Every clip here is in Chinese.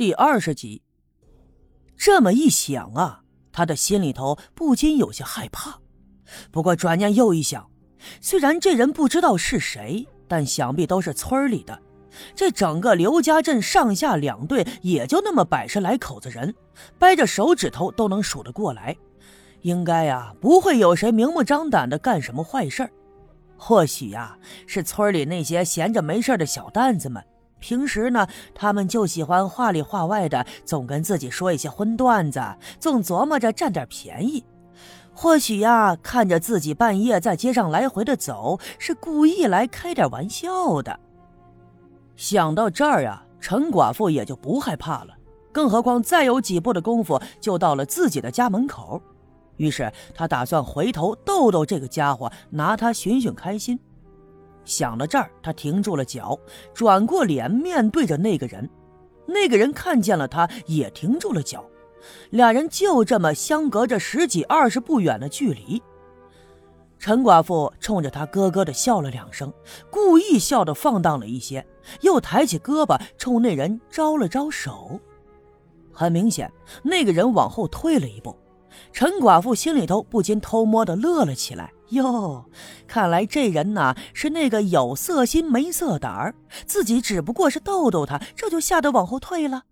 第二十集，这么一想啊，他的心里头不禁有些害怕。不过转念又一想，虽然这人不知道是谁，但想必都是村里的。这整个刘家镇上下两队也就那么百十来口子人，掰着手指头都能数得过来。应该呀，不会有谁明目张胆的干什么坏事或许呀，是村里那些闲着没事的小蛋子们。平时呢，他们就喜欢话里话外的，总跟自己说一些荤段子，总琢磨着占点便宜。或许呀，看着自己半夜在街上来回的走，是故意来开点玩笑的。想到这儿呀，陈寡妇也就不害怕了。更何况再有几步的功夫，就到了自己的家门口。于是他打算回头逗逗这个家伙，拿他寻寻开心。想到这儿，他停住了脚，转过脸面对着那个人。那个人看见了他，也停住了脚。俩人就这么相隔着十几二十步远的距离。陈寡妇冲着他咯咯的笑了两声，故意笑得放荡了一些，又抬起胳膊冲那人招了招手。很明显，那个人往后退了一步。陈寡妇心里头不禁偷摸的乐了起来。哟，看来这人呐是那个有色心没色胆儿，自己只不过是逗逗他，这就吓得往后退了。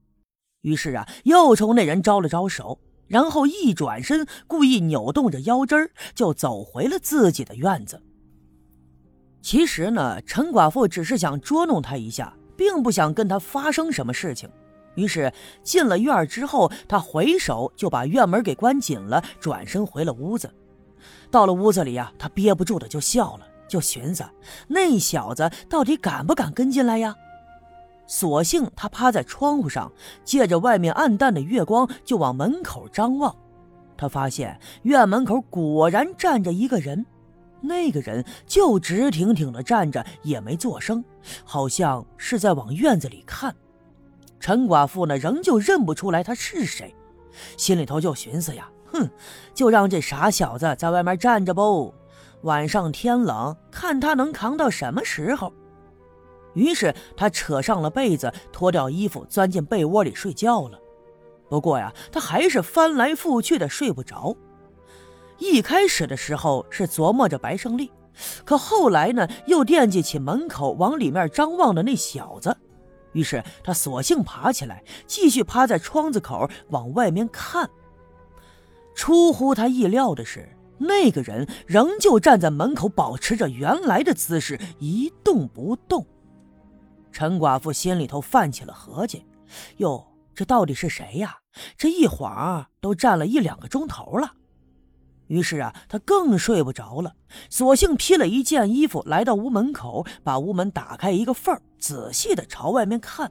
于是啊，又冲那人招了招手，然后一转身，故意扭动着腰肢就走回了自己的院子。其实呢，陈寡妇只是想捉弄他一下，并不想跟他发生什么事情。于是进了院之后，他回手就把院门给关紧了，转身回了屋子。到了屋子里呀，他憋不住的就笑了，就寻思那小子到底敢不敢跟进来呀？索性他趴在窗户上，借着外面暗淡的月光，就往门口张望。他发现院门口果然站着一个人，那个人就直挺挺的站着，也没作声，好像是在往院子里看。陈寡妇呢，仍旧认不出来他是谁，心里头就寻思呀。哼，就让这傻小子在外面站着不？晚上天冷，看他能扛到什么时候。于是他扯上了被子，脱掉衣服，钻进被窝里睡觉了。不过呀，他还是翻来覆去的睡不着。一开始的时候是琢磨着白胜利，可后来呢，又惦记起门口往里面张望的那小子，于是他索性爬起来，继续趴在窗子口往外面看。出乎他意料的是，那个人仍旧站在门口，保持着原来的姿势，一动不动。陈寡妇心里头泛起了合计：哟，这到底是谁呀？这一晃都站了一两个钟头了。于是啊，他更睡不着了，索性披了一件衣服，来到屋门口，把屋门打开一个缝仔细的朝外面看。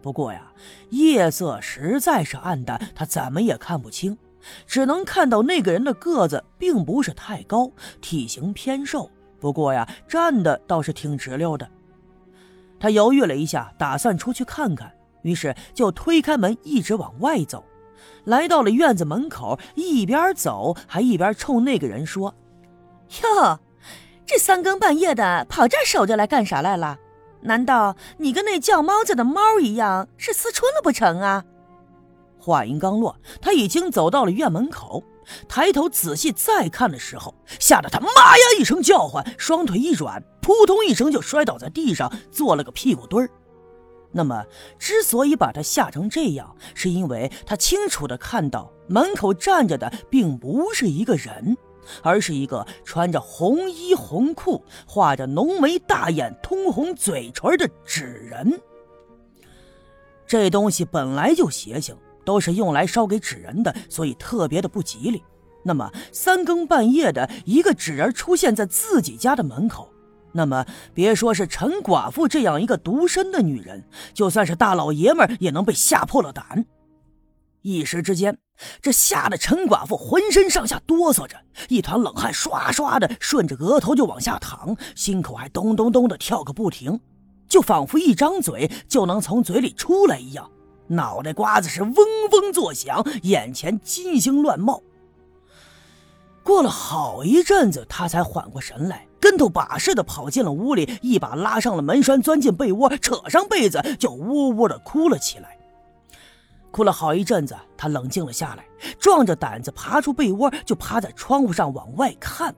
不过呀，夜色实在是暗淡，他怎么也看不清。只能看到那个人的个子并不是太高，体型偏瘦。不过呀，站的倒是挺直溜的。他犹豫了一下，打算出去看看，于是就推开门，一直往外走。来到了院子门口，一边走还一边冲那个人说：“哟，这三更半夜的跑这儿守着来干啥来了？难道你跟那叫猫子的猫一样是思春了不成啊？”话音刚落，他已经走到了院门口，抬头仔细再看的时候，吓得他妈呀一声叫唤，双腿一软，扑通一声就摔倒在地上，做了个屁股墩儿。那么，之所以把他吓成这样，是因为他清楚的看到门口站着的并不是一个人，而是一个穿着红衣红裤、画着浓眉大眼、通红嘴唇的纸人。这东西本来就邪性。都是用来烧给纸人的，所以特别的不吉利。那么三更半夜的一个纸人出现在自己家的门口，那么别说是陈寡妇这样一个独身的女人，就算是大老爷们也能被吓破了胆。一时之间，这吓得陈寡妇浑身上下哆嗦着，一团冷汗唰唰的顺着额头就往下淌，心口还咚咚咚的跳个不停，就仿佛一张嘴就能从嘴里出来一样。脑袋瓜子是嗡嗡作响，眼前金星乱冒。过了好一阵子，他才缓过神来，跟头把式的跑进了屋里，一把拉上了门栓，钻进被窝，扯上被子，就呜呜的哭了起来。哭了好一阵子，他冷静了下来，壮着胆子爬出被窝，就趴在窗户上往外看。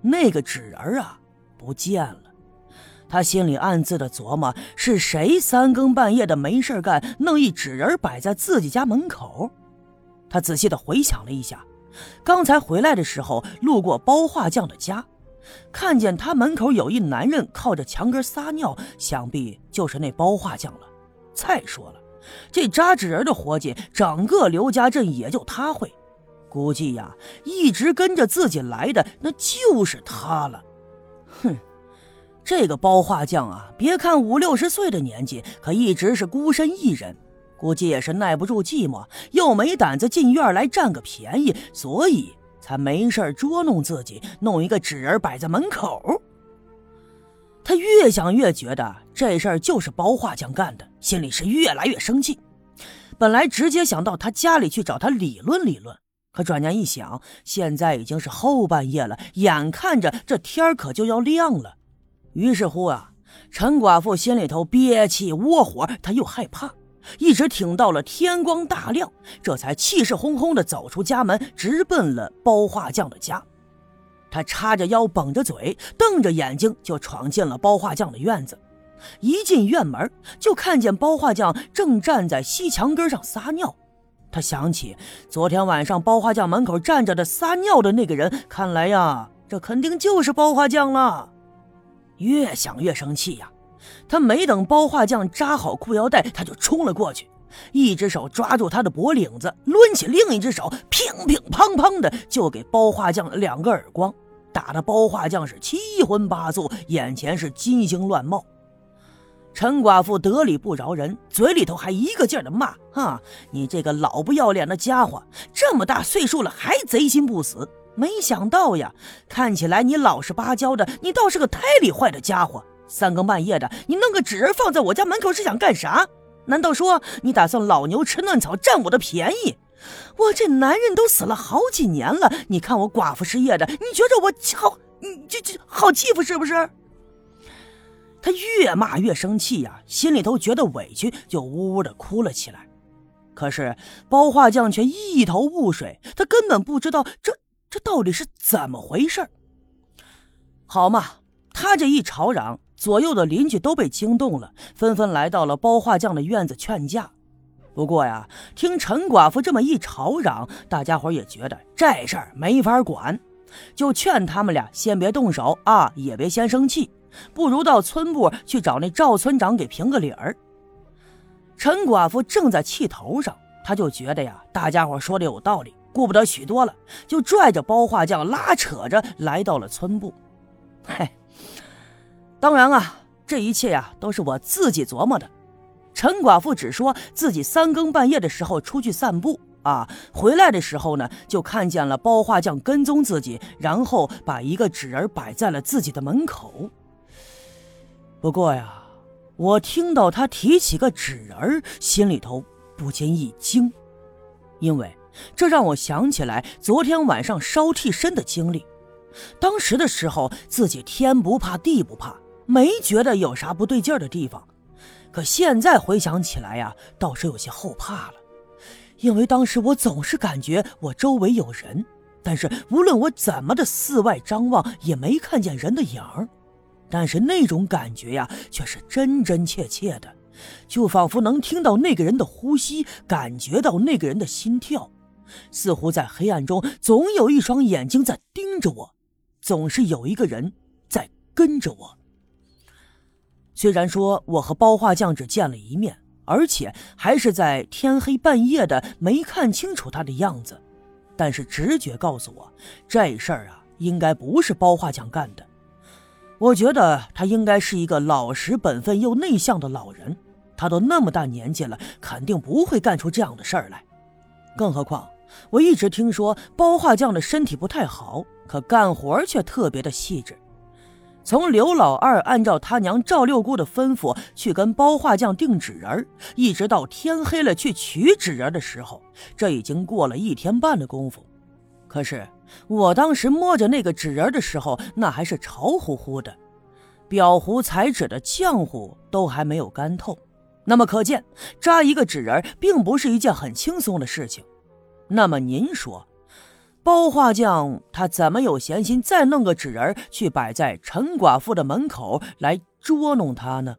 那个纸人啊，不见了。他心里暗自的琢磨：是谁三更半夜的没事干，弄一纸人摆在自己家门口？他仔细的回想了一下，刚才回来的时候路过包画匠的家，看见他门口有一男人靠着墙根撒尿，想必就是那包画匠了。再说了。这扎纸人的活计，整个刘家镇也就他会。估计呀，一直跟着自己来的那就是他了。这个包画匠啊，别看五六十岁的年纪，可一直是孤身一人，估计也是耐不住寂寞，又没胆子进院来占个便宜，所以才没事捉弄自己，弄一个纸人摆在门口。他越想越觉得这事儿就是包画匠干的，心里是越来越生气。本来直接想到他家里去找他理论理论，可转念一想，现在已经是后半夜了，眼看着这天可就要亮了。于是乎啊，陈寡妇心里头憋气窝火，她又害怕，一直挺到了天光大亮，这才气势哄哄地走出家门，直奔了包画匠的家。他叉着腰，绷着嘴，瞪着眼睛，就闯进了包画匠的院子。一进院门，就看见包画匠正站在西墙根上撒尿。他想起昨天晚上包画匠门口站着的撒尿的那个人，看来呀，这肯定就是包画匠了。越想越生气呀！他没等包画匠扎好裤腰带，他就冲了过去，一只手抓住他的脖领子，抡起另一只手，乒乒乓乓的就给包画匠两个耳光。打的包画匠是七荤八素，眼前是金星乱冒。陈寡妇得理不饶人，嘴里头还一个劲儿的骂：“哈，你这个老不要脸的家伙，这么大岁数了还贼心不死！没想到呀，看起来你老实巴交的，你倒是个胎里坏的家伙。三更半夜的，你弄个纸人放在我家门口是想干啥？难道说你打算老牛吃嫩草，占我的便宜？”我这男人都死了好几年了，你看我寡妇失业的，你觉着我好，你这这好欺负是不是？他越骂越生气呀，心里头觉得委屈，就呜呜的哭了起来。可是包画匠却一头雾水，他根本不知道这这到底是怎么回事好嘛，他这一吵嚷，左右的邻居都被惊动了，纷纷来到了包画匠的院子劝架。不过呀，听陈寡妇这么一吵嚷，大家伙也觉得这事儿没法管，就劝他们俩先别动手啊，也别先生气，不如到村部去找那赵村长给评个理儿。陈寡妇正在气头上，他就觉得呀，大家伙说的有道理，顾不得许多了，就拽着包画匠拉扯着来到了村部。嘿，当然啊，这一切呀，都是我自己琢磨的。陈寡妇只说自己三更半夜的时候出去散步啊，回来的时候呢，就看见了包画匠跟踪自己，然后把一个纸人摆在了自己的门口。不过呀，我听到他提起个纸人，心里头不禁一惊，因为这让我想起来昨天晚上烧替身的经历。当时的时候，自己天不怕地不怕，没觉得有啥不对劲的地方。可现在回想起来呀，倒是有些后怕了，因为当时我总是感觉我周围有人，但是无论我怎么的四外张望，也没看见人的影儿。但是那种感觉呀，却是真真切切的，就仿佛能听到那个人的呼吸，感觉到那个人的心跳，似乎在黑暗中总有一双眼睛在盯着我，总是有一个人在跟着我。虽然说我和包画匠只见了一面，而且还是在天黑半夜的，没看清楚他的样子，但是直觉告诉我，这事儿啊，应该不是包画匠干的。我觉得他应该是一个老实本分又内向的老人，他都那么大年纪了，肯定不会干出这样的事儿来。更何况，我一直听说包画匠的身体不太好，可干活却特别的细致。从刘老二按照他娘赵六姑的吩咐去跟包画匠订纸人，一直到天黑了去取纸人的时候，这已经过了一天半的功夫。可是我当时摸着那个纸人的时候，那还是潮乎乎的，裱糊彩纸的浆糊都还没有干透。那么可见，扎一个纸人并不是一件很轻松的事情。那么您说，包画匠他怎么有闲心再弄个纸人去摆在陈寡妇的门口来捉弄他呢？